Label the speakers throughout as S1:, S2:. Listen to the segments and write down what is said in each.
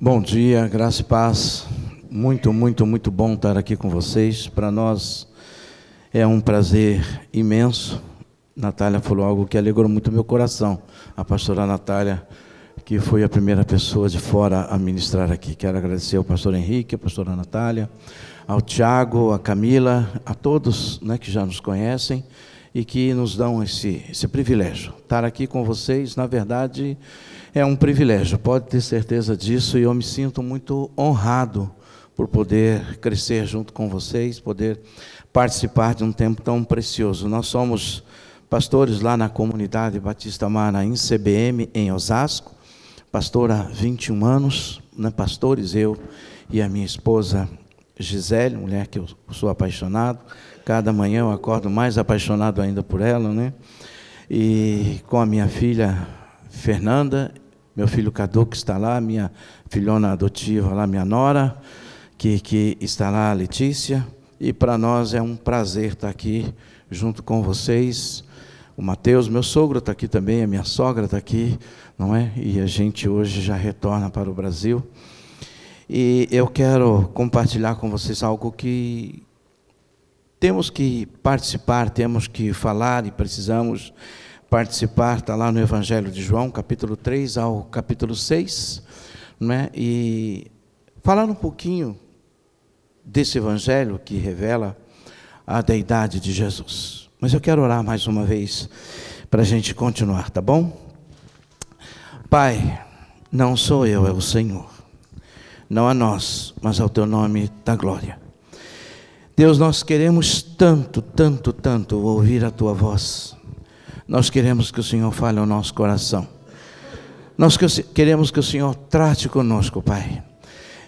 S1: Bom dia, graça e paz. Muito, muito, muito bom estar aqui com vocês. Para nós é um prazer imenso. Natália falou algo que alegrou muito meu coração. A pastora Natália, que foi a primeira pessoa de fora a ministrar aqui. Quero agradecer ao pastor Henrique, a pastora Natália, ao Tiago, a Camila, a todos né, que já nos conhecem e que nos dão esse, esse privilégio. Estar aqui com vocês, na verdade, é um privilégio, pode ter certeza disso, e eu me sinto muito honrado por poder crescer junto com vocês, poder participar de um tempo tão precioso. Nós somos pastores lá na comunidade Batista Mara, em CBM, em Osasco, pastor há 21 anos, né, pastores, eu e a minha esposa Gisele, mulher que eu sou apaixonado. Cada manhã eu acordo mais apaixonado ainda por ela, né? E com a minha filha Fernanda, meu filho Cadu, que está lá, minha filhona adotiva lá, minha nora, que, que está lá, Letícia. E para nós é um prazer estar aqui junto com vocês. O Mateus, meu sogro, está aqui também, a minha sogra está aqui, não é? E a gente hoje já retorna para o Brasil. E eu quero compartilhar com vocês algo que temos que participar, temos que falar e precisamos participar. Está lá no Evangelho de João, capítulo 3 ao capítulo 6. Né? E falar um pouquinho desse Evangelho que revela a deidade de Jesus. Mas eu quero orar mais uma vez para a gente continuar, tá bom? Pai, não sou eu, é o Senhor não a nós, mas ao teu nome da glória. Deus, nós queremos tanto, tanto, tanto ouvir a tua voz. Nós queremos que o Senhor fale ao nosso coração. Nós queremos que o Senhor trate conosco, Pai.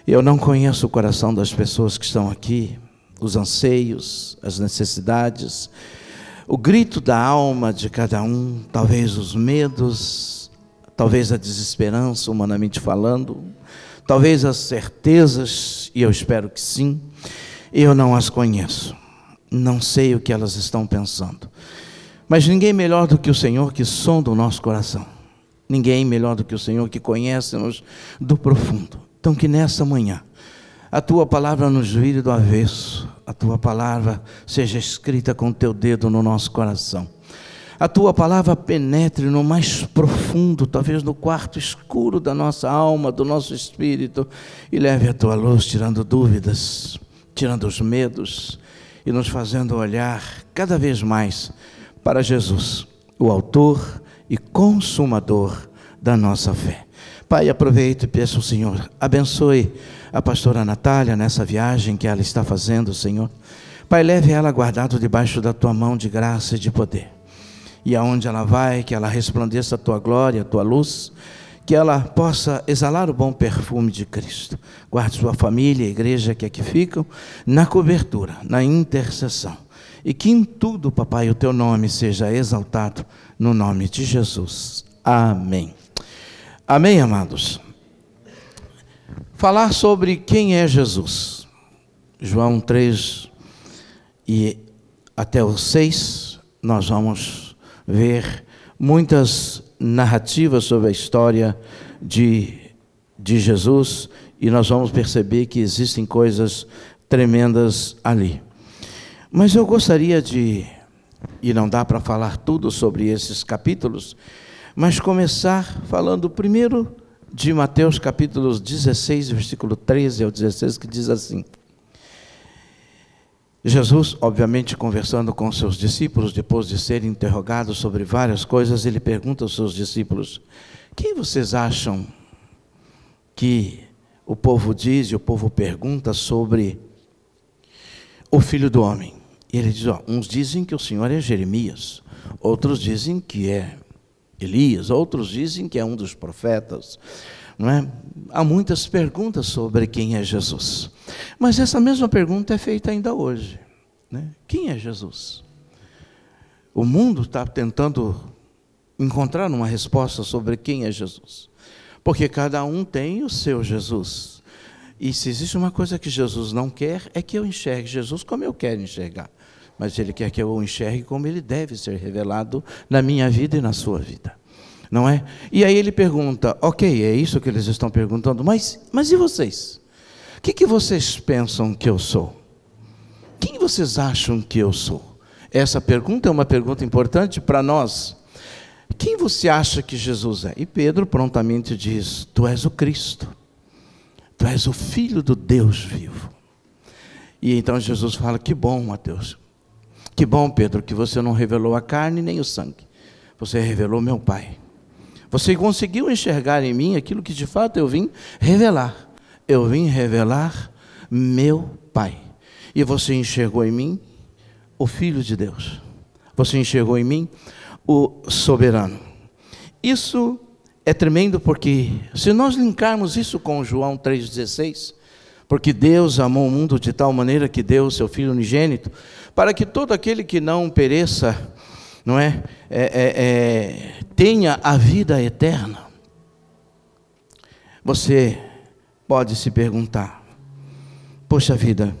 S1: Eu não conheço o coração das pessoas que estão aqui, os anseios, as necessidades, o grito da alma de cada um, talvez os medos, talvez a desesperança, humanamente falando talvez as certezas, e eu espero que sim, eu não as conheço, não sei o que elas estão pensando. Mas ninguém melhor do que o Senhor que sonda o nosso coração. Ninguém melhor do que o Senhor que conhece-nos do profundo. Então, que nessa manhã, a tua palavra nos vire do avesso, a tua palavra seja escrita com teu dedo no nosso coração a tua palavra penetre no mais profundo, talvez no quarto escuro da nossa alma, do nosso espírito, e leve a tua luz, tirando dúvidas, tirando os medos e nos fazendo olhar cada vez mais para Jesus, o Autor e Consumador da nossa fé. Pai, aproveito e peço ao Senhor, abençoe a pastora Natália nessa viagem que ela está fazendo, Senhor. Pai, leve ela guardado debaixo da tua mão de graça e de poder e aonde ela vai, que ela resplandeça a tua glória, a tua luz, que ela possa exalar o bom perfume de Cristo. Guarde sua família, a igreja que aqui ficam, na cobertura, na intercessão. E que em tudo, papai, o teu nome seja exaltado, no nome de Jesus. Amém. Amém, amados. Falar sobre quem é Jesus. João 3 e até o 6, nós vamos ver muitas narrativas sobre a história de, de Jesus e nós vamos perceber que existem coisas tremendas ali. Mas eu gostaria de, e não dá para falar tudo sobre esses capítulos, mas começar falando primeiro de Mateus capítulos 16, versículo 13 ao 16, que diz assim: Jesus, obviamente, conversando com seus discípulos, depois de ser interrogado sobre várias coisas, ele pergunta aos seus discípulos: Quem vocês acham que o povo diz e o povo pergunta sobre o filho do homem? E ele diz: ó, uns dizem que o Senhor é Jeremias, outros dizem que é Elias, outros dizem que é um dos profetas. Não é? Há muitas perguntas sobre quem é Jesus. Mas essa mesma pergunta é feita ainda hoje. Né? Quem é Jesus? O mundo está tentando encontrar uma resposta sobre quem é Jesus. Porque cada um tem o seu Jesus. E se existe uma coisa que Jesus não quer, é que eu enxergue Jesus como eu quero enxergar. Mas Ele quer que eu o enxergue como Ele deve ser revelado na minha vida e na sua vida. Não é? E aí ele pergunta: ok, é isso que eles estão perguntando, mas, mas e vocês? O que, que vocês pensam que eu sou? Quem vocês acham que eu sou? Essa pergunta é uma pergunta importante para nós. Quem você acha que Jesus é? E Pedro prontamente diz: Tu és o Cristo, Tu és o Filho do Deus vivo. E então Jesus fala: Que bom, Mateus, que bom, Pedro, que você não revelou a carne nem o sangue, você revelou meu Pai. Você conseguiu enxergar em mim aquilo que de fato eu vim revelar. Eu vim revelar meu Pai. E você enxergou em mim o Filho de Deus. Você enxergou em mim o soberano. Isso é tremendo porque, se nós linkarmos isso com João 3,16, porque Deus amou o mundo de tal maneira que deu o seu Filho unigênito, para que todo aquele que não pereça, não é, é, é, é tenha a vida eterna. Você pode se perguntar: poxa vida,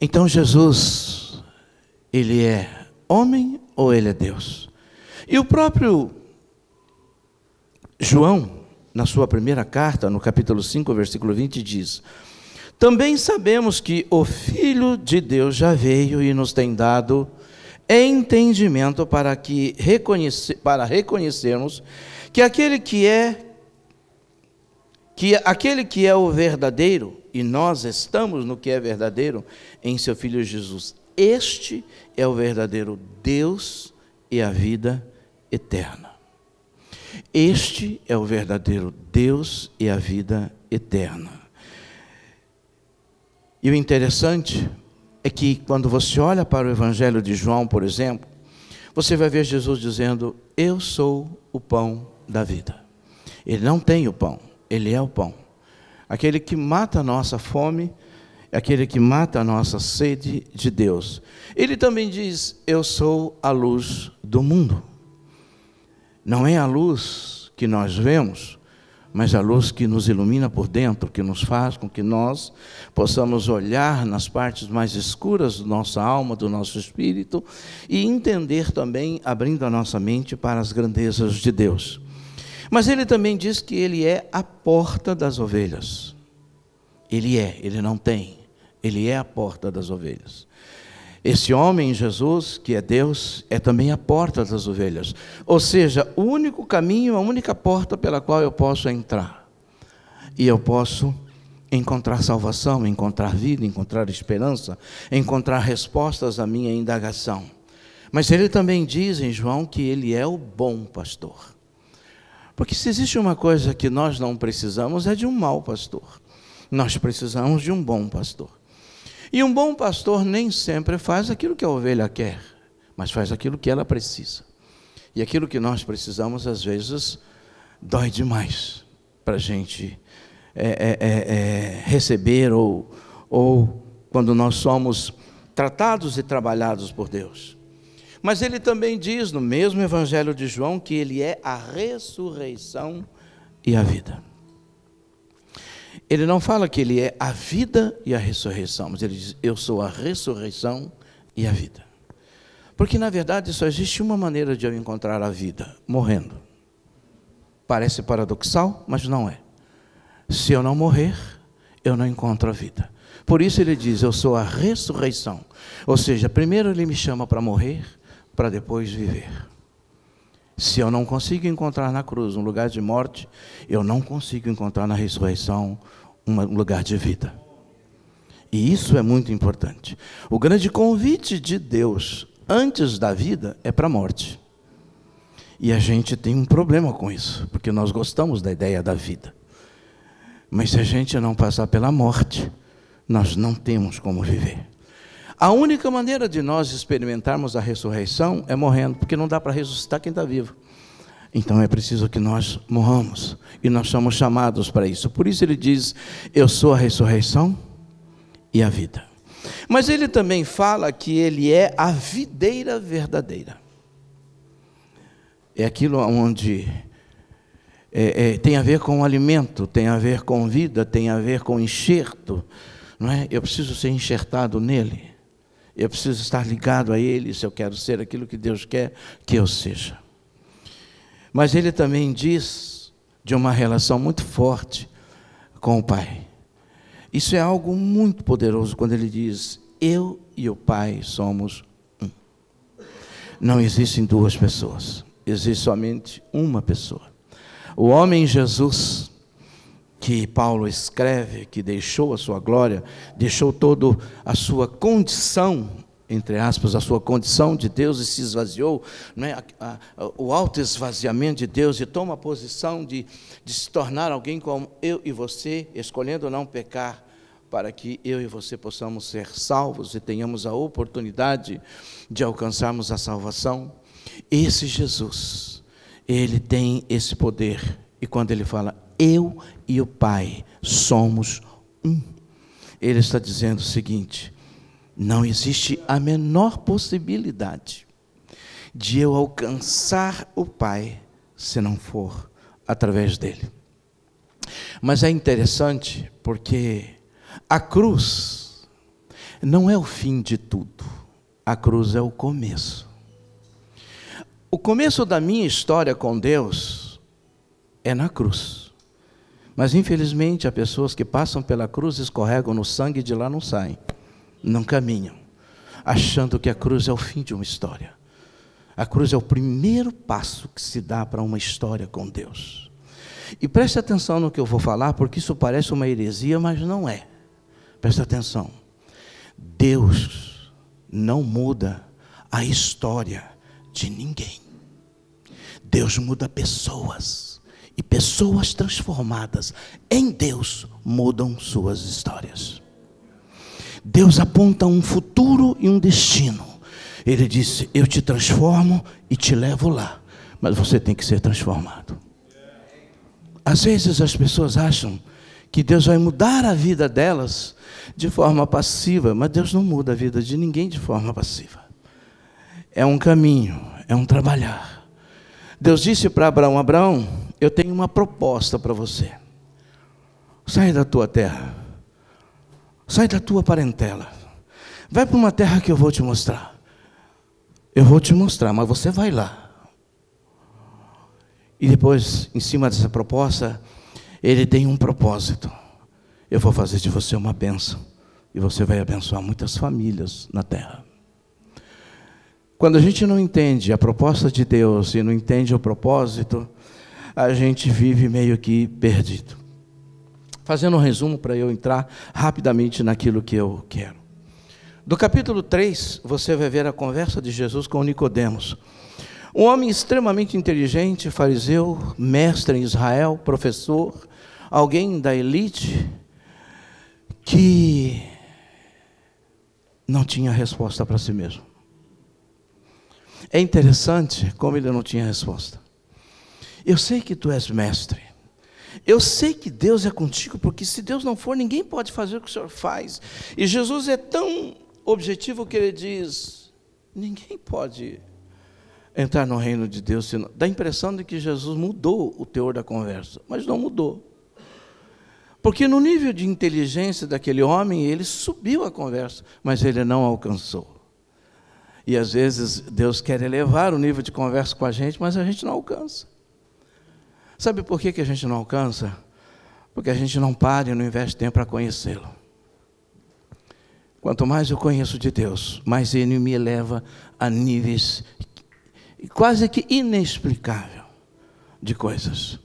S1: então Jesus, ele é homem ou ele é Deus? E o próprio João, na sua primeira carta, no capítulo 5, versículo 20, diz: Também sabemos que o Filho de Deus já veio e nos tem dado entendimento para que reconhece, para reconhecermos que aquele que é que aquele que é o verdadeiro e nós estamos no que é verdadeiro em seu filho Jesus. Este é o verdadeiro Deus e a vida eterna. Este é o verdadeiro Deus e a vida eterna. E o interessante é que quando você olha para o Evangelho de João, por exemplo, você vai ver Jesus dizendo: Eu sou o pão da vida. Ele não tem o pão, ele é o pão. Aquele que mata a nossa fome, aquele que mata a nossa sede de Deus. Ele também diz: Eu sou a luz do mundo. Não é a luz que nós vemos, mas a luz que nos ilumina por dentro, que nos faz com que nós possamos olhar nas partes mais escuras da nossa alma, do nosso espírito e entender também, abrindo a nossa mente para as grandezas de Deus. Mas ele também diz que ele é a porta das ovelhas. Ele é, ele não tem. Ele é a porta das ovelhas. Esse homem, Jesus, que é Deus, é também a porta das ovelhas. Ou seja, o único caminho, a única porta pela qual eu posso entrar. E eu posso encontrar salvação, encontrar vida, encontrar esperança, encontrar respostas à minha indagação. Mas ele também diz em João que ele é o bom pastor. Porque se existe uma coisa que nós não precisamos é de um mau pastor. Nós precisamos de um bom pastor. E um bom pastor nem sempre faz aquilo que a ovelha quer, mas faz aquilo que ela precisa. E aquilo que nós precisamos, às vezes, dói demais para a gente é, é, é, é, receber ou, ou quando nós somos tratados e trabalhados por Deus. Mas ele também diz no mesmo Evangelho de João que ele é a ressurreição e a vida. Ele não fala que ele é a vida e a ressurreição, mas ele diz: Eu sou a ressurreição e a vida. Porque na verdade só existe uma maneira de eu encontrar a vida: morrendo. Parece paradoxal, mas não é. Se eu não morrer, eu não encontro a vida. Por isso ele diz: Eu sou a ressurreição. Ou seja, primeiro ele me chama para morrer, para depois viver. Se eu não consigo encontrar na cruz um lugar de morte, eu não consigo encontrar na ressurreição um lugar de vida. E isso é muito importante. O grande convite de Deus antes da vida é para a morte. E a gente tem um problema com isso, porque nós gostamos da ideia da vida. Mas se a gente não passar pela morte, nós não temos como viver. A única maneira de nós experimentarmos a ressurreição é morrendo, porque não dá para ressuscitar quem está vivo. Então é preciso que nós morramos, e nós somos chamados para isso. Por isso ele diz: Eu sou a ressurreição e a vida. Mas ele também fala que ele é a videira verdadeira. É aquilo onde é, é, tem a ver com alimento, tem a ver com vida, tem a ver com enxerto. Não é? Eu preciso ser enxertado nele. Eu preciso estar ligado a Ele se eu quero ser aquilo que Deus quer que eu seja. Mas ele também diz de uma relação muito forte com o Pai. Isso é algo muito poderoso quando ele diz: Eu e o Pai somos um. Não existem duas pessoas, existe somente uma pessoa. O homem Jesus, que Paulo escreve, que deixou a sua glória, deixou toda a sua condição entre aspas, a sua condição de Deus e se esvaziou, é? O alto esvaziamento de Deus e toma a posição de, de se tornar alguém como eu e você, escolhendo não pecar, para que eu e você possamos ser salvos e tenhamos a oportunidade de alcançarmos a salvação. Esse Jesus, ele tem esse poder, e quando ele fala, eu e o Pai somos um, ele está dizendo o seguinte: não existe a menor possibilidade de eu alcançar o Pai se não for através dele. Mas é interessante porque a cruz não é o fim de tudo, a cruz é o começo. O começo da minha história com Deus é na cruz. Mas infelizmente há pessoas que passam pela cruz, escorregam no sangue e de lá não saem não caminham, achando que a cruz é o fim de uma história. A cruz é o primeiro passo que se dá para uma história com Deus. E preste atenção no que eu vou falar, porque isso parece uma heresia, mas não é. Preste atenção. Deus não muda a história de ninguém. Deus muda pessoas. E pessoas transformadas em Deus mudam suas histórias. Deus aponta um futuro e um destino. Ele disse: Eu te transformo e te levo lá, mas você tem que ser transformado. Às vezes as pessoas acham que Deus vai mudar a vida delas de forma passiva, mas Deus não muda a vida de ninguém de forma passiva. É um caminho, é um trabalhar. Deus disse para Abraão: Abraão, eu tenho uma proposta para você. Sai da tua terra Sai da tua parentela. Vai para uma terra que eu vou te mostrar. Eu vou te mostrar, mas você vai lá. E depois, em cima dessa proposta, ele tem um propósito. Eu vou fazer de você uma bênção. E você vai abençoar muitas famílias na terra. Quando a gente não entende a proposta de Deus e não entende o propósito, a gente vive meio que perdido. Fazendo um resumo para eu entrar rapidamente naquilo que eu quero. Do capítulo 3, você vai ver a conversa de Jesus com Nicodemos. Um homem extremamente inteligente, fariseu, mestre em Israel, professor, alguém da elite, que não tinha resposta para si mesmo. É interessante como ele não tinha resposta. Eu sei que tu és mestre. Eu sei que Deus é contigo, porque se Deus não for, ninguém pode fazer o que o Senhor faz. E Jesus é tão objetivo que ele diz: ninguém pode entrar no reino de Deus. Senão... Dá a impressão de que Jesus mudou o teor da conversa, mas não mudou. Porque no nível de inteligência daquele homem, ele subiu a conversa, mas ele não alcançou. E às vezes Deus quer elevar o nível de conversa com a gente, mas a gente não alcança. Sabe por que, que a gente não alcança? Porque a gente não para e não investe tempo para conhecê-lo. Quanto mais eu conheço de Deus, mais Ele me eleva a níveis quase que inexplicável de coisas.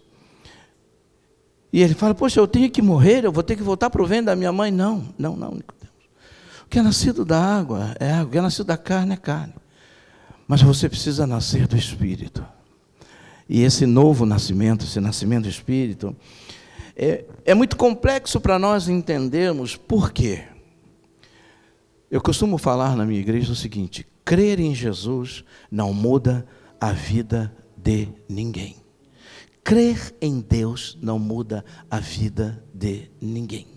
S1: E ele fala: Poxa, eu tenho que morrer, eu vou ter que voltar para o ventre da minha mãe. Não, não, não. O que é nascido da água é água, o que é nascido da carne é carne. Mas você precisa nascer do Espírito. E esse novo nascimento, esse nascimento do Espírito, é, é muito complexo para nós entendermos por quê. Eu costumo falar na minha igreja o seguinte: crer em Jesus não muda a vida de ninguém. Crer em Deus não muda a vida de ninguém.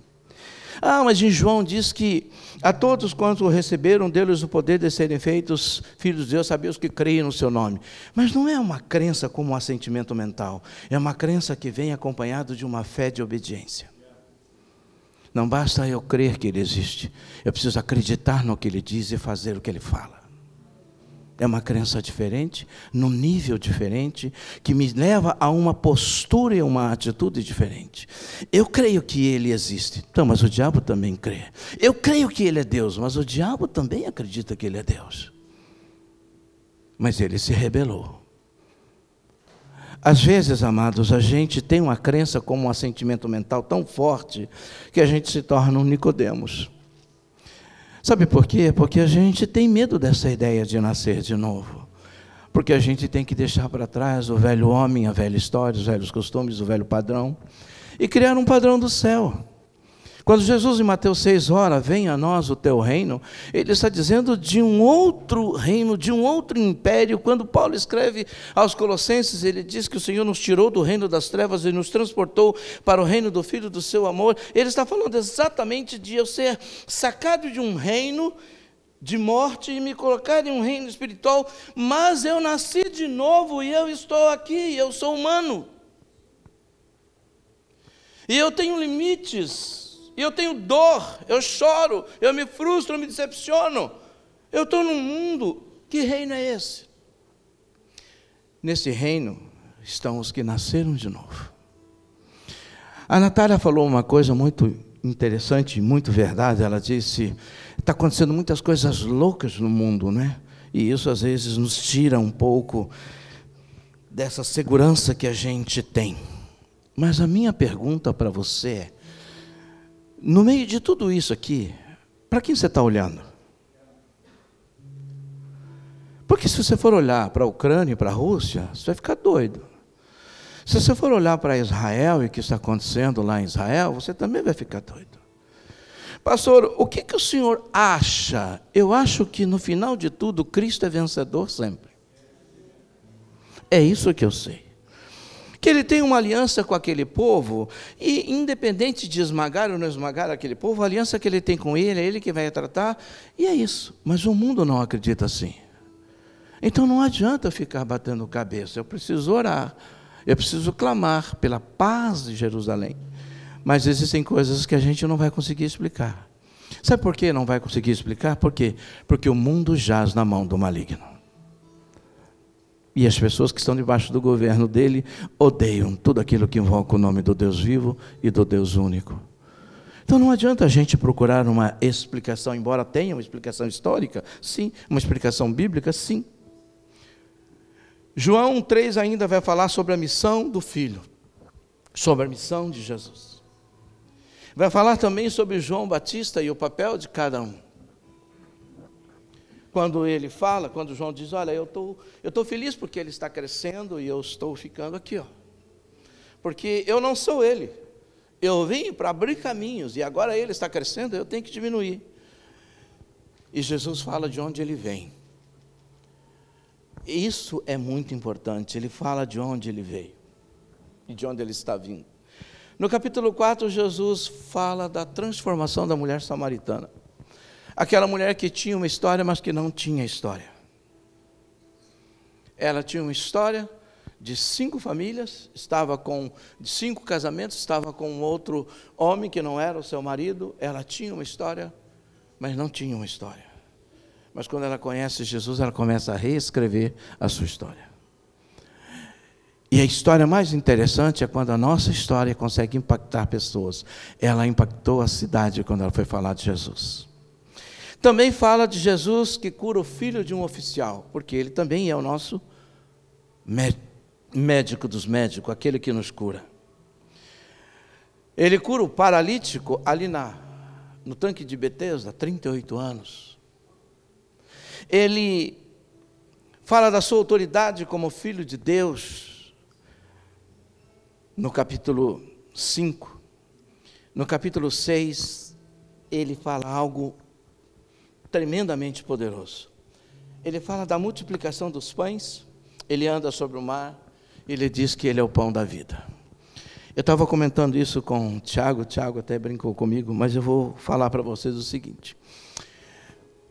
S1: Ah, mas em João diz que a todos quantos receberam deles o poder de serem feitos filhos de Deus, sabia os que creem no seu nome. Mas não é uma crença como um assentimento mental, é uma crença que vem acompanhado de uma fé de obediência. Não basta eu crer que ele existe, eu preciso acreditar no que ele diz e fazer o que ele fala. É uma crença diferente, num nível diferente, que me leva a uma postura e uma atitude diferente. Eu creio que Ele existe, então, mas o diabo também crê. Eu creio que Ele é Deus, mas o diabo também acredita que Ele é Deus. Mas ele se rebelou. Às vezes, amados, a gente tem uma crença como um assentimento mental tão forte que a gente se torna um Nicodemos. Sabe por quê? Porque a gente tem medo dessa ideia de nascer de novo. Porque a gente tem que deixar para trás o velho homem, a velha história, os velhos costumes, o velho padrão, e criar um padrão do céu. Quando Jesus em Mateus 6 ora, venha a nós o teu reino, ele está dizendo de um outro reino, de um outro império. Quando Paulo escreve aos Colossenses, ele diz que o Senhor nos tirou do reino das trevas e nos transportou para o reino do Filho do seu amor. Ele está falando exatamente de eu ser sacado de um reino de morte e me colocar em um reino espiritual, mas eu nasci de novo e eu estou aqui, eu sou humano. E eu tenho limites e eu tenho dor, eu choro, eu me frustro, eu me decepciono. Eu estou num mundo, que reino é esse? Nesse reino estão os que nasceram de novo. A Natália falou uma coisa muito interessante, muito verdade. Ela disse: está acontecendo muitas coisas loucas no mundo, né? E isso às vezes nos tira um pouco dessa segurança que a gente tem. Mas a minha pergunta para você é: no meio de tudo isso aqui, para quem você está olhando? Porque se você for olhar para a Ucrânia e para a Rússia, você vai ficar doido. Se você for olhar para Israel e o que está acontecendo lá em Israel, você também vai ficar doido. Pastor, o que, que o senhor acha? Eu acho que no final de tudo, Cristo é vencedor sempre. É isso que eu sei que ele tem uma aliança com aquele povo, e independente de esmagar ou não esmagar aquele povo, a aliança que ele tem com ele, é ele que vai tratar, e é isso. Mas o mundo não acredita assim. Então não adianta ficar batendo cabeça, eu preciso orar, eu preciso clamar pela paz de Jerusalém. Mas existem coisas que a gente não vai conseguir explicar. Sabe por que não vai conseguir explicar? Por quê? Porque o mundo jaz na mão do maligno. E as pessoas que estão debaixo do governo dele odeiam tudo aquilo que invoca o nome do Deus vivo e do Deus único. Então não adianta a gente procurar uma explicação, embora tenha uma explicação histórica, sim, uma explicação bíblica, sim. João 3 ainda vai falar sobre a missão do Filho, sobre a missão de Jesus. Vai falar também sobre João Batista e o papel de cada um quando ele fala, quando João diz: Olha, eu tô, estou feliz porque ele está crescendo e eu estou ficando aqui, ó. Porque eu não sou ele. Eu vim para abrir caminhos e agora ele está crescendo, eu tenho que diminuir. E Jesus fala de onde ele vem. Isso é muito importante. Ele fala de onde ele veio e de onde ele está vindo. No capítulo 4, Jesus fala da transformação da mulher samaritana. Aquela mulher que tinha uma história, mas que não tinha história. Ela tinha uma história de cinco famílias, estava com de cinco casamentos, estava com outro homem que não era o seu marido. Ela tinha uma história, mas não tinha uma história. Mas quando ela conhece Jesus, ela começa a reescrever a sua história. E a história mais interessante é quando a nossa história consegue impactar pessoas. Ela impactou a cidade quando ela foi falar de Jesus. Também fala de Jesus que cura o filho de um oficial, porque ele também é o nosso médico dos médicos, aquele que nos cura. Ele cura o paralítico ali na, no tanque de Betesda, 38 anos. Ele fala da sua autoridade como filho de Deus, no capítulo 5. No capítulo 6, ele fala algo tremendamente poderoso. Ele fala da multiplicação dos pães, ele anda sobre o mar, ele diz que ele é o pão da vida. Eu estava comentando isso com o Tiago, o Tiago até brincou comigo, mas eu vou falar para vocês o seguinte.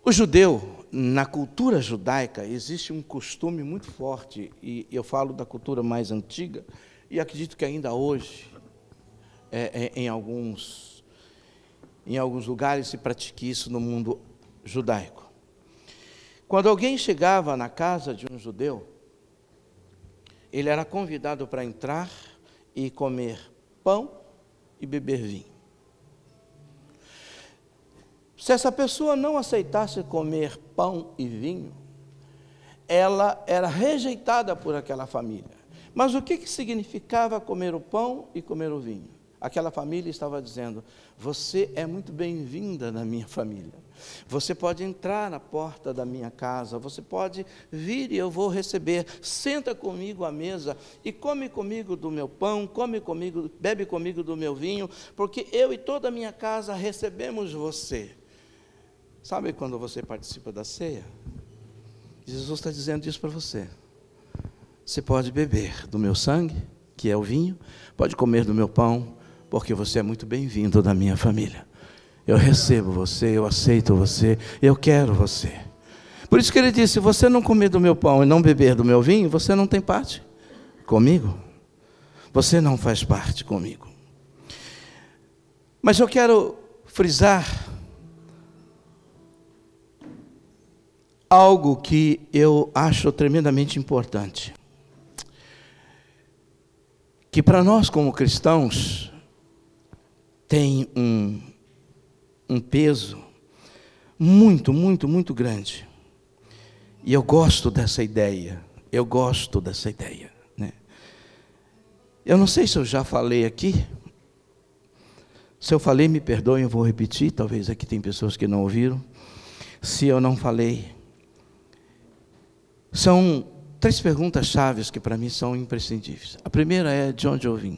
S1: O judeu, na cultura judaica, existe um costume muito forte, e eu falo da cultura mais antiga, e acredito que ainda hoje, é, é, em, alguns, em alguns lugares se pratique isso no mundo judaico. Quando alguém chegava na casa de um judeu, ele era convidado para entrar e comer pão e beber vinho. Se essa pessoa não aceitasse comer pão e vinho, ela era rejeitada por aquela família. Mas o que, que significava comer o pão e comer o vinho? Aquela família estava dizendo: Você é muito bem-vinda na minha família. Você pode entrar na porta da minha casa, você pode vir e eu vou receber. Senta comigo à mesa e come comigo do meu pão, come comigo, bebe comigo do meu vinho, porque eu e toda a minha casa recebemos você. Sabe quando você participa da ceia? Jesus está dizendo isso para você. Você pode beber do meu sangue, que é o vinho, pode comer do meu pão, porque você é muito bem-vindo da minha família. Eu recebo você, eu aceito você, eu quero você. Por isso que ele disse: se você não comer do meu pão e não beber do meu vinho, você não tem parte comigo. Você não faz parte comigo. Mas eu quero frisar algo que eu acho tremendamente importante. Que para nós, como cristãos, tem um, um peso muito, muito, muito grande. E eu gosto dessa ideia. Eu gosto dessa ideia. Né? Eu não sei se eu já falei aqui. Se eu falei, me perdoem, eu vou repetir. Talvez aqui tem pessoas que não ouviram. Se eu não falei, são três perguntas chaves que para mim são imprescindíveis. A primeira é de onde eu vim.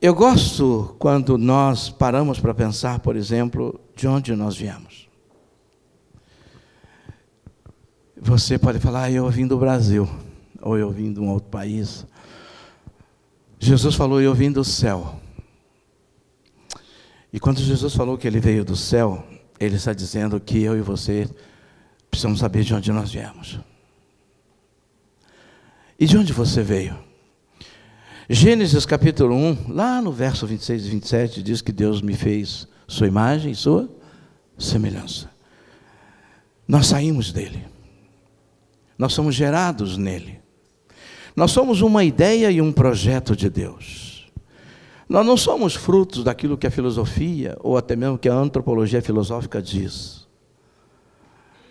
S1: Eu gosto quando nós paramos para pensar, por exemplo, de onde nós viemos. Você pode falar, ah, eu vim do Brasil, ou eu vim de um outro país. Jesus falou, eu vim do céu. E quando Jesus falou que ele veio do céu, ele está dizendo que eu e você precisamos saber de onde nós viemos. E de onde você veio? Gênesis capítulo 1, lá no verso 26 e 27, diz que Deus me fez sua imagem e sua semelhança. Nós saímos dele. Nós somos gerados nele. Nós somos uma ideia e um projeto de Deus. Nós não somos frutos daquilo que a filosofia, ou até mesmo que a antropologia filosófica diz.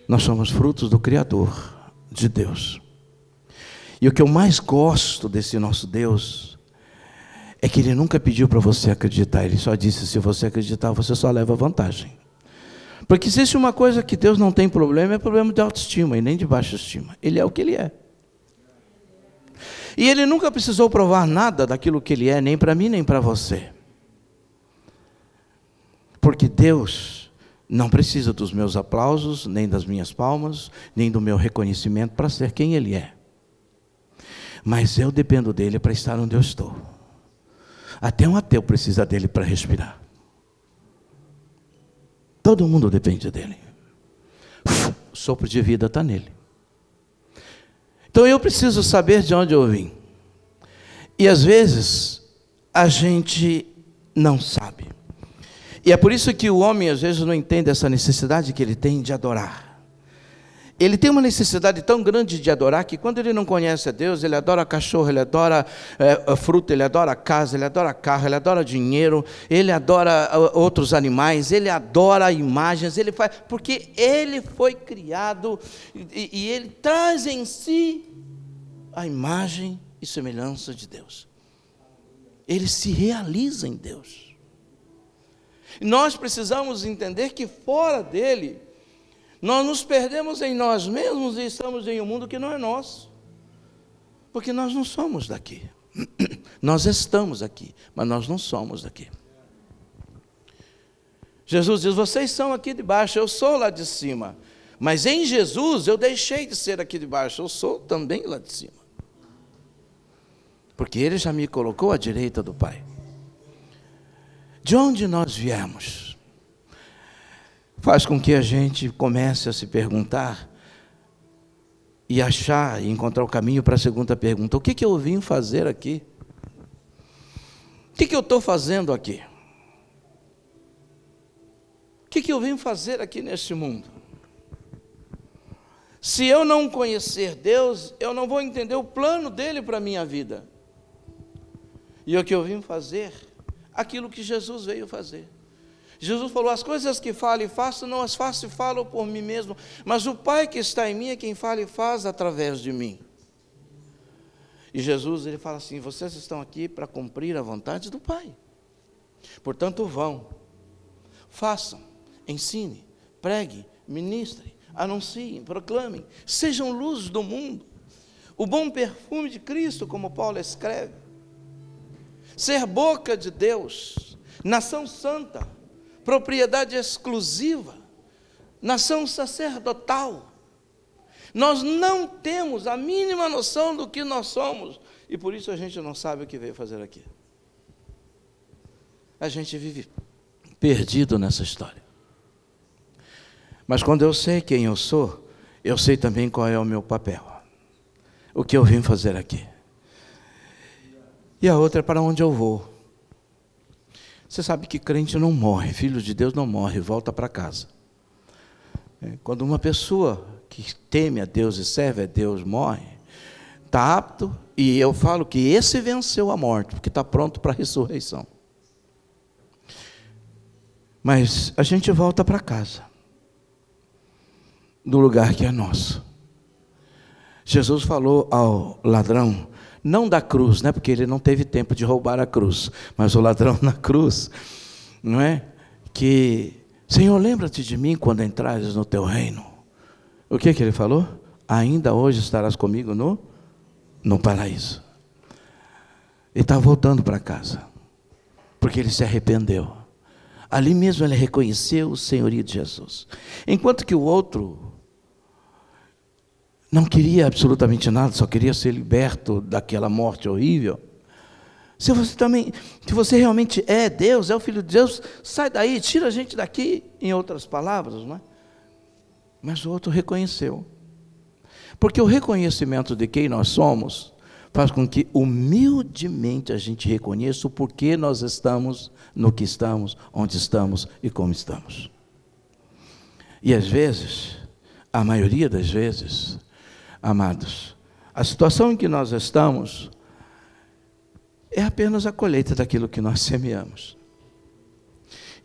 S1: Nós somos frutos do Criador, de Deus. E o que eu mais gosto desse nosso Deus é que Ele nunca pediu para você acreditar, Ele só disse: se você acreditar, você só leva vantagem. Porque existe uma coisa que Deus não tem problema, é problema de autoestima e nem de baixa estima. Ele é o que Ele é. E ele nunca precisou provar nada daquilo que ele é, nem para mim, nem para você. Porque Deus não precisa dos meus aplausos, nem das minhas palmas, nem do meu reconhecimento para ser quem ele é. Mas eu dependo dele para estar onde eu estou. Até um ateu precisa dele para respirar. Todo mundo depende dele. O sopro de vida está nele. Então eu preciso saber de onde eu vim. E às vezes a gente não sabe. E é por isso que o homem às vezes não entende essa necessidade que ele tem de adorar. Ele tem uma necessidade tão grande de adorar que quando ele não conhece a Deus, ele adora cachorro, ele adora é, fruta, ele adora casa, ele adora carro, ele adora dinheiro, ele adora outros animais, ele adora imagens, ele faz, porque ele foi criado e, e ele traz em si a imagem e semelhança de Deus. Ele se realiza em Deus. Nós precisamos entender que fora dele, nós nos perdemos em nós mesmos e estamos em um mundo que não é nosso. Porque nós não somos daqui. Nós estamos aqui, mas nós não somos daqui. Jesus diz: Vocês são aqui de baixo, eu sou lá de cima. Mas em Jesus eu deixei de ser aqui de baixo, eu sou também lá de cima. Porque Ele já me colocou à direita do Pai. De onde nós viemos? Faz com que a gente comece a se perguntar e achar e encontrar o caminho para a segunda pergunta: o que, que eu vim fazer aqui? O que, que eu estou fazendo aqui? O que, que eu venho fazer aqui neste mundo? Se eu não conhecer Deus, eu não vou entender o plano dele para a minha vida. E o que eu vim fazer? Aquilo que Jesus veio fazer. Jesus falou: As coisas que falo e faço, não as faço e falo por mim mesmo, mas o Pai que está em mim é quem fala e faz através de mim. E Jesus ele fala assim: Vocês estão aqui para cumprir a vontade do Pai. Portanto, vão, façam, ensine, pregue, ministre, anunciem, proclamem, sejam luz do mundo. O bom perfume de Cristo, como Paulo escreve. Ser boca de Deus, nação santa, propriedade exclusiva, nação sacerdotal. Nós não temos a mínima noção do que nós somos e por isso a gente não sabe o que veio fazer aqui. A gente vive perdido nessa história. Mas quando eu sei quem eu sou, eu sei também qual é o meu papel. O que eu vim fazer aqui. E a outra é para onde eu vou. Você sabe que crente não morre, filho de Deus não morre, volta para casa. É, quando uma pessoa que teme a Deus e serve a Deus morre, está apto, e eu falo que esse venceu a morte, porque está pronto para a ressurreição. Mas a gente volta para casa do lugar que é nosso. Jesus falou ao ladrão, não da cruz, né? Porque ele não teve tempo de roubar a cruz, mas o ladrão na cruz, não é? Que Senhor, lembra-te de mim quando entrares no teu reino. O que que ele falou? Ainda hoje estarás comigo no no paraíso. Ele está voltando para casa, porque ele se arrependeu. Ali mesmo ele reconheceu o senhorio de Jesus. Enquanto que o outro não queria absolutamente nada, só queria ser liberto daquela morte horrível. Se você também, se você realmente é Deus, é o Filho de Deus, sai daí, tira a gente daqui, em outras palavras, não é? Mas o outro reconheceu. Porque o reconhecimento de quem nós somos faz com que humildemente a gente reconheça o porquê nós estamos no que estamos, onde estamos e como estamos. E às vezes, a maioria das vezes, amados, a situação em que nós estamos é apenas a colheita daquilo que nós semeamos.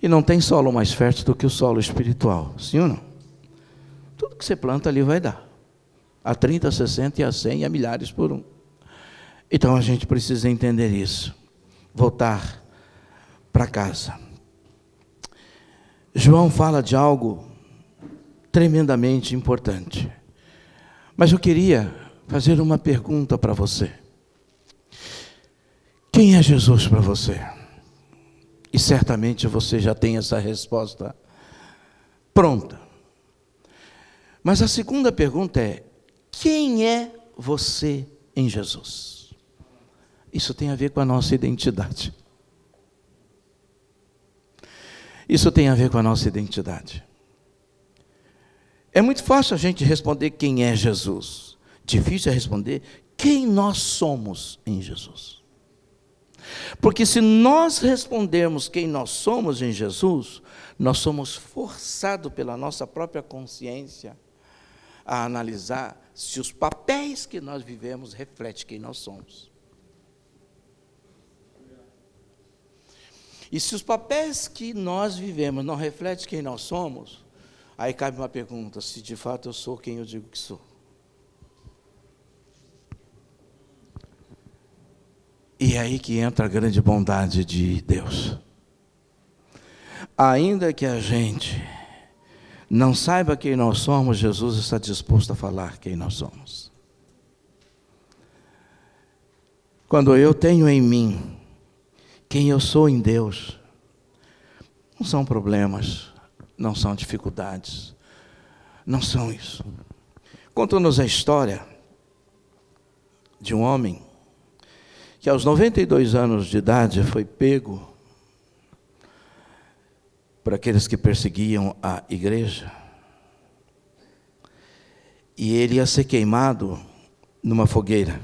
S1: E não tem solo mais fértil do que o solo espiritual, sim ou não? Tudo que você planta ali vai dar. A 30, a 60 e a 100 e a milhares por um. Então a gente precisa entender isso. Voltar para casa. João fala de algo tremendamente importante. Mas eu queria fazer uma pergunta para você. Quem é Jesus para você? E certamente você já tem essa resposta pronta. Mas a segunda pergunta é: quem é você em Jesus? Isso tem a ver com a nossa identidade. Isso tem a ver com a nossa identidade. É muito fácil a gente responder quem é Jesus. Difícil é responder quem nós somos em Jesus. Porque se nós respondermos quem nós somos em Jesus, nós somos forçados pela nossa própria consciência a analisar se os papéis que nós vivemos refletem quem nós somos. E se os papéis que nós vivemos não refletem quem nós somos, Aí cabe uma pergunta: se de fato eu sou quem eu digo que sou. E é aí que entra a grande bondade de Deus. Ainda que a gente não saiba quem nós somos, Jesus está disposto a falar quem nós somos. Quando eu tenho em mim quem eu sou em Deus, não são problemas, não são dificuldades. Não são isso. Conta-nos a história de um homem que aos 92 anos de idade foi pego por aqueles que perseguiam a igreja. E ele ia ser queimado numa fogueira.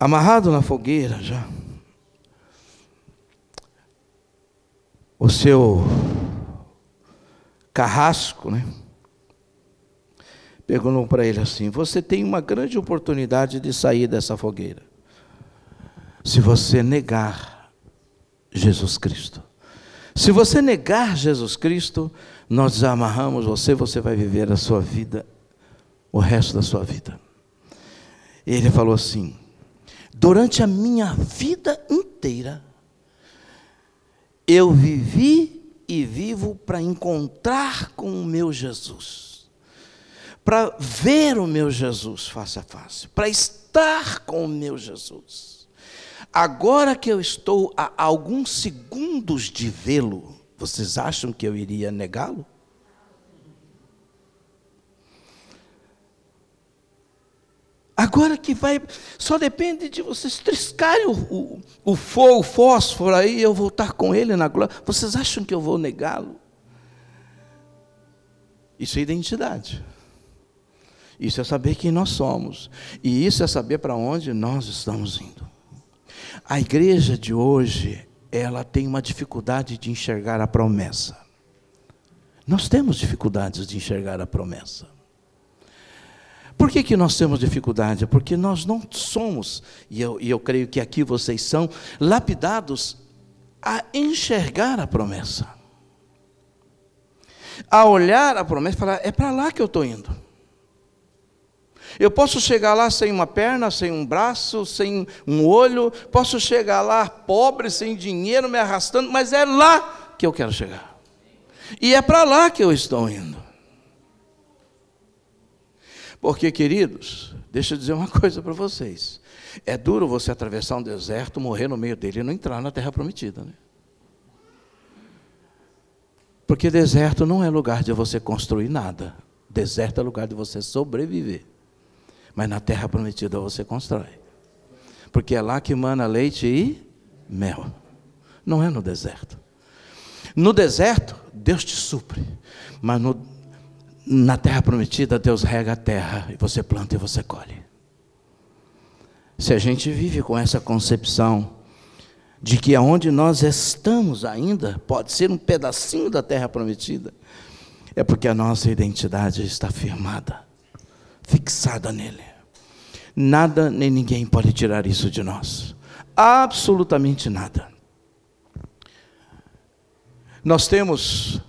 S1: Amarrado na fogueira já. O seu carrasco, né? Perguntou para ele assim: Você tem uma grande oportunidade de sair dessa fogueira. Se você negar Jesus Cristo. Se você negar Jesus Cristo, nós desamarramos você, você vai viver a sua vida, o resto da sua vida. Ele falou assim: durante a minha vida inteira, eu vivi e vivo para encontrar com o meu Jesus, para ver o meu Jesus face a face, para estar com o meu Jesus. Agora que eu estou a alguns segundos de vê-lo, vocês acham que eu iria negá-lo? Agora que vai, só depende de vocês triscarem o, o, o fogo, o fósforo aí, eu vou estar com ele na glória. Vocês acham que eu vou negá-lo? Isso é identidade. Isso é saber quem nós somos. E isso é saber para onde nós estamos indo. A igreja de hoje, ela tem uma dificuldade de enxergar a promessa. Nós temos dificuldades de enxergar a promessa. Por que, que nós temos dificuldade? Porque nós não somos, e eu, e eu creio que aqui vocês são, lapidados a enxergar a promessa. A olhar a promessa e falar: é para lá que eu estou indo. Eu posso chegar lá sem uma perna, sem um braço, sem um olho, posso chegar lá pobre, sem dinheiro, me arrastando, mas é lá que eu quero chegar. E é para lá que eu estou indo. Porque, queridos, deixa eu dizer uma coisa para vocês. É duro você atravessar um deserto, morrer no meio dele e não entrar na terra prometida. Né? Porque deserto não é lugar de você construir nada. Deserto é lugar de você sobreviver. Mas na terra prometida você constrói. Porque é lá que mana leite e mel. Não é no deserto. No deserto, Deus te supre. Mas no na terra prometida, Deus rega a terra, e você planta e você colhe. Se a gente vive com essa concepção de que aonde nós estamos ainda pode ser um pedacinho da terra prometida, é porque a nossa identidade está firmada, fixada nele. Nada nem ninguém pode tirar isso de nós. Absolutamente nada. Nós temos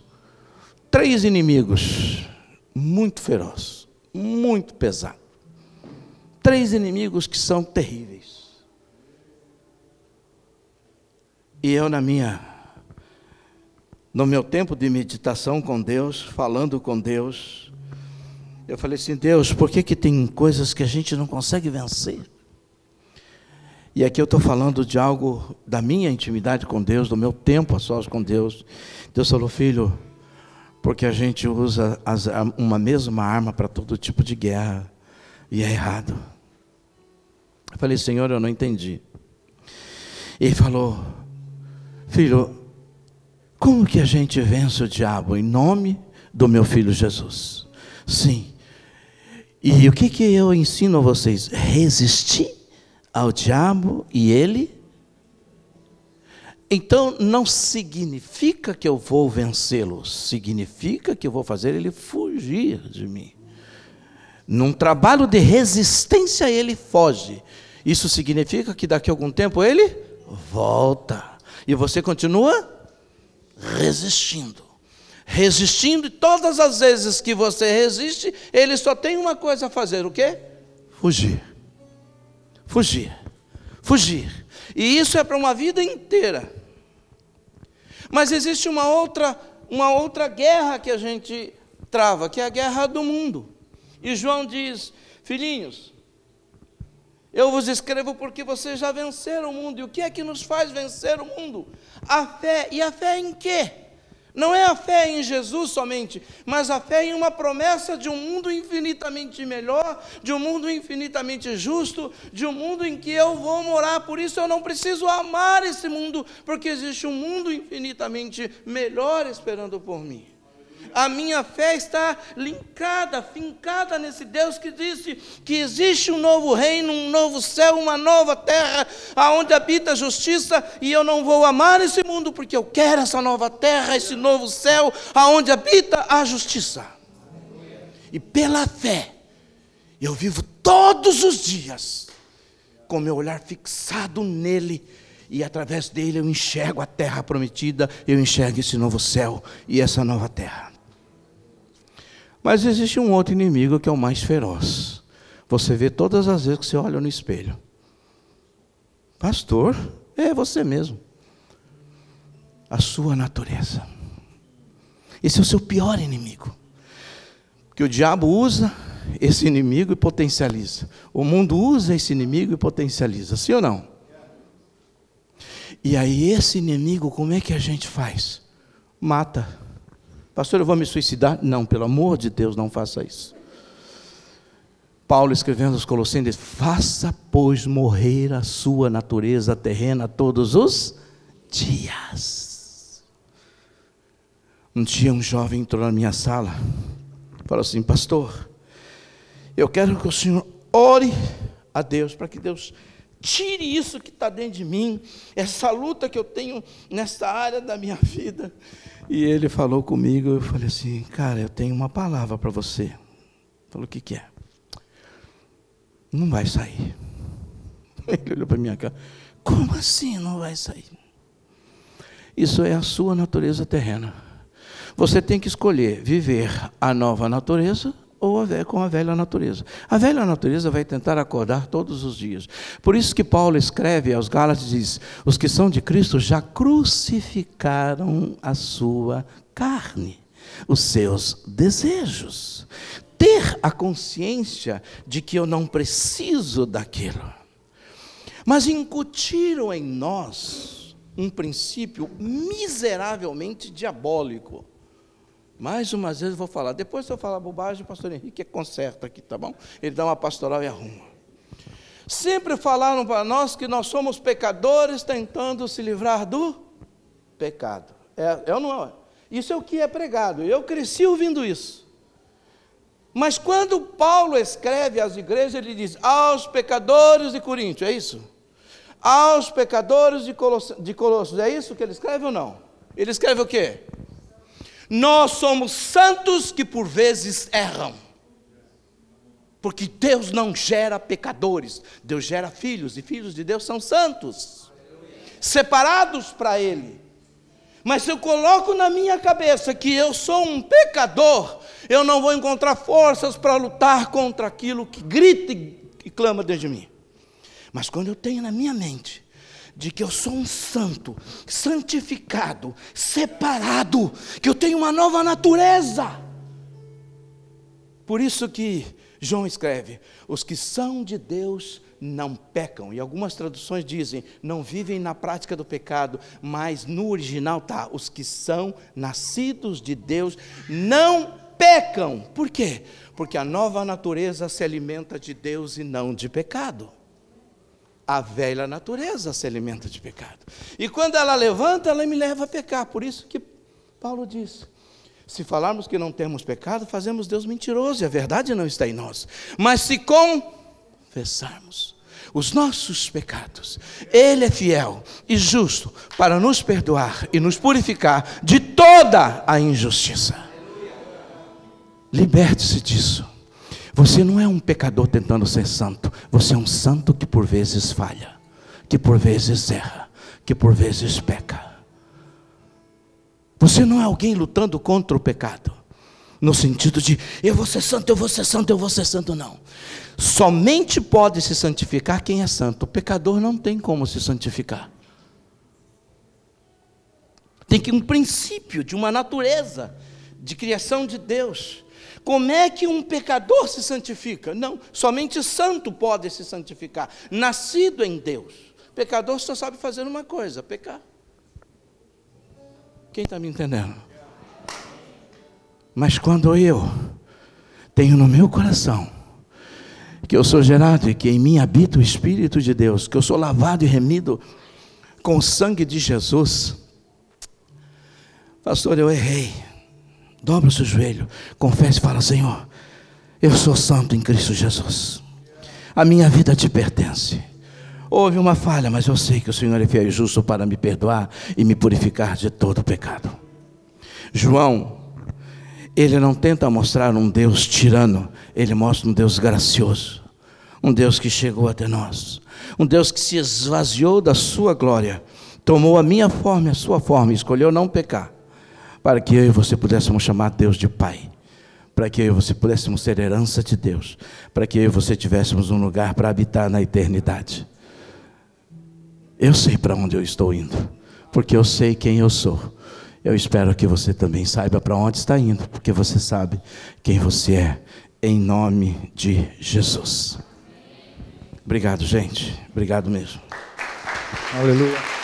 S1: três inimigos muito feroz, muito pesado. Três inimigos que são terríveis. E eu na minha no meu tempo de meditação com Deus, falando com Deus, eu falei assim, Deus, por que, que tem coisas que a gente não consegue vencer? E aqui eu estou falando de algo da minha intimidade com Deus, do meu tempo a sós com Deus. Deus falou, filho, porque a gente usa as, uma mesma arma para todo tipo de guerra e é errado. Eu falei, Senhor, eu não entendi. Ele falou, filho, como que a gente vence o diabo? Em nome do meu filho Jesus. Sim. E o que, que eu ensino a vocês? Resistir ao diabo e ele então não significa que eu vou vencê-lo, significa que eu vou fazer ele fugir de mim. Num trabalho de resistência ele foge. Isso significa que daqui a algum tempo ele volta. E você continua resistindo. Resistindo, e todas as vezes que você resiste, ele só tem uma coisa a fazer: o quê? Fugir. Fugir. Fugir. E isso é para uma vida inteira. Mas existe uma outra, uma outra guerra que a gente trava, que é a guerra do mundo. E João diz: Filhinhos, eu vos escrevo porque vocês já venceram o mundo. E o que é que nos faz vencer o mundo? A fé. E a fé em quê? Não é a fé em Jesus somente, mas a fé em uma promessa de um mundo infinitamente melhor, de um mundo infinitamente justo, de um mundo em que eu vou morar. Por isso eu não preciso amar esse mundo, porque existe um mundo infinitamente melhor esperando por mim. A minha fé está linkada, fincada nesse Deus que disse que existe um novo reino, um novo céu, uma nova terra, aonde habita a justiça, e eu não vou amar esse mundo porque eu quero essa nova terra, esse novo céu, aonde habita a justiça. E pela fé, eu vivo todos os dias com meu olhar fixado nele e através dele eu enxergo a terra prometida, eu enxergo esse novo céu e essa nova terra. Mas existe um outro inimigo que é o mais feroz. Você vê todas as vezes que você olha no espelho. Pastor, é você mesmo. A sua natureza. Esse é o seu pior inimigo. Que o diabo usa esse inimigo e potencializa. O mundo usa esse inimigo e potencializa. Sim ou não? E aí, esse inimigo, como é que a gente faz? Mata. Pastor, eu vou me suicidar? Não, pelo amor de Deus, não faça isso. Paulo escrevendo aos Colossenses: faça, pois, morrer a sua natureza terrena todos os dias. Um dia, um jovem entrou na minha sala, falou assim: Pastor, eu quero que o senhor ore a Deus, para que Deus Tire isso que está dentro de mim, essa luta que eu tenho nessa área da minha vida. E ele falou comigo, eu falei assim, cara, eu tenho uma palavra para você. Falou, o que, que é? Não vai sair. Ele olhou para minha cara, como assim não vai sair? Isso é a sua natureza terrena. Você tem que escolher viver a nova natureza ou com a velha natureza. A velha natureza vai tentar acordar todos os dias. Por isso que Paulo escreve aos Gálatas diz: os que são de Cristo já crucificaram a sua carne, os seus desejos. Ter a consciência de que eu não preciso daquilo. Mas incutiram em nós um princípio miseravelmente diabólico mais uma vez eu vou falar. Depois, se eu falar bobagem, o pastor Henrique conserta aqui, tá bom? Ele dá uma pastoral e arruma. Sempre falaram para nós que nós somos pecadores tentando se livrar do pecado. É, é não é? Isso é o que é pregado. Eu cresci ouvindo isso. Mas quando Paulo escreve às igrejas, ele diz: aos pecadores de Coríntio, é isso? Aos pecadores de Colossos, é isso que ele escreve ou não? Ele escreve o quê? Nós somos santos que por vezes erram. Porque Deus não gera pecadores, Deus gera filhos, e filhos de Deus são santos, separados para Ele. Mas se eu coloco na minha cabeça que eu sou um pecador, eu não vou encontrar forças para lutar contra aquilo que grita e clama dentro de mim. Mas quando eu tenho na minha mente de que eu sou um santo, santificado, separado, que eu tenho uma nova natureza. Por isso que João escreve: os que são de Deus não pecam. E algumas traduções dizem, não vivem na prática do pecado, mas no original está: os que são nascidos de Deus não pecam. Por quê? Porque a nova natureza se alimenta de Deus e não de pecado a velha natureza se alimenta de pecado. E quando ela levanta, ela me leva a pecar. Por isso que Paulo diz: se falarmos que não temos pecado, fazemos Deus mentiroso e a verdade não está em nós. Mas se confessarmos os nossos pecados, Ele é fiel e justo para nos perdoar e nos purificar de toda a injustiça. Liberte-se disso. Você não é um pecador tentando ser santo, você é um santo que por vezes falha, que por vezes erra, que por vezes peca. Você não é alguém lutando contra o pecado, no sentido de eu vou ser santo, eu vou ser santo, eu vou ser santo, não. Somente pode se santificar quem é santo, o pecador não tem como se santificar. Tem que um princípio de uma natureza de criação de Deus como é que um pecador se santifica? Não, somente santo pode se santificar, nascido em Deus. Pecador só sabe fazer uma coisa: pecar. Quem está me entendendo? Mas quando eu tenho no meu coração que eu sou gerado e que em mim habita o Espírito de Deus, que eu sou lavado e remido com o sangue de Jesus, pastor, eu errei. Dobra o seu joelho, confesse e fala: Senhor, eu sou santo em Cristo Jesus. A minha vida te pertence. Houve uma falha, mas eu sei que o Senhor é fiel e justo para me perdoar e me purificar de todo pecado. João, ele não tenta mostrar um Deus tirano, ele mostra um Deus gracioso, um Deus que chegou até nós, um Deus que se esvaziou da sua glória, tomou a minha forma e a sua forma, escolheu não pecar, para que eu e você pudéssemos chamar Deus de Pai para que eu e você pudéssemos ser herança de Deus, para que eu e você tivéssemos um lugar para habitar na eternidade. Eu sei para onde eu estou indo, porque eu sei quem eu sou. Eu espero que você também saiba para onde está indo, porque você sabe quem você é, em nome de Jesus. Obrigado, gente. Obrigado mesmo.
S2: Aleluia.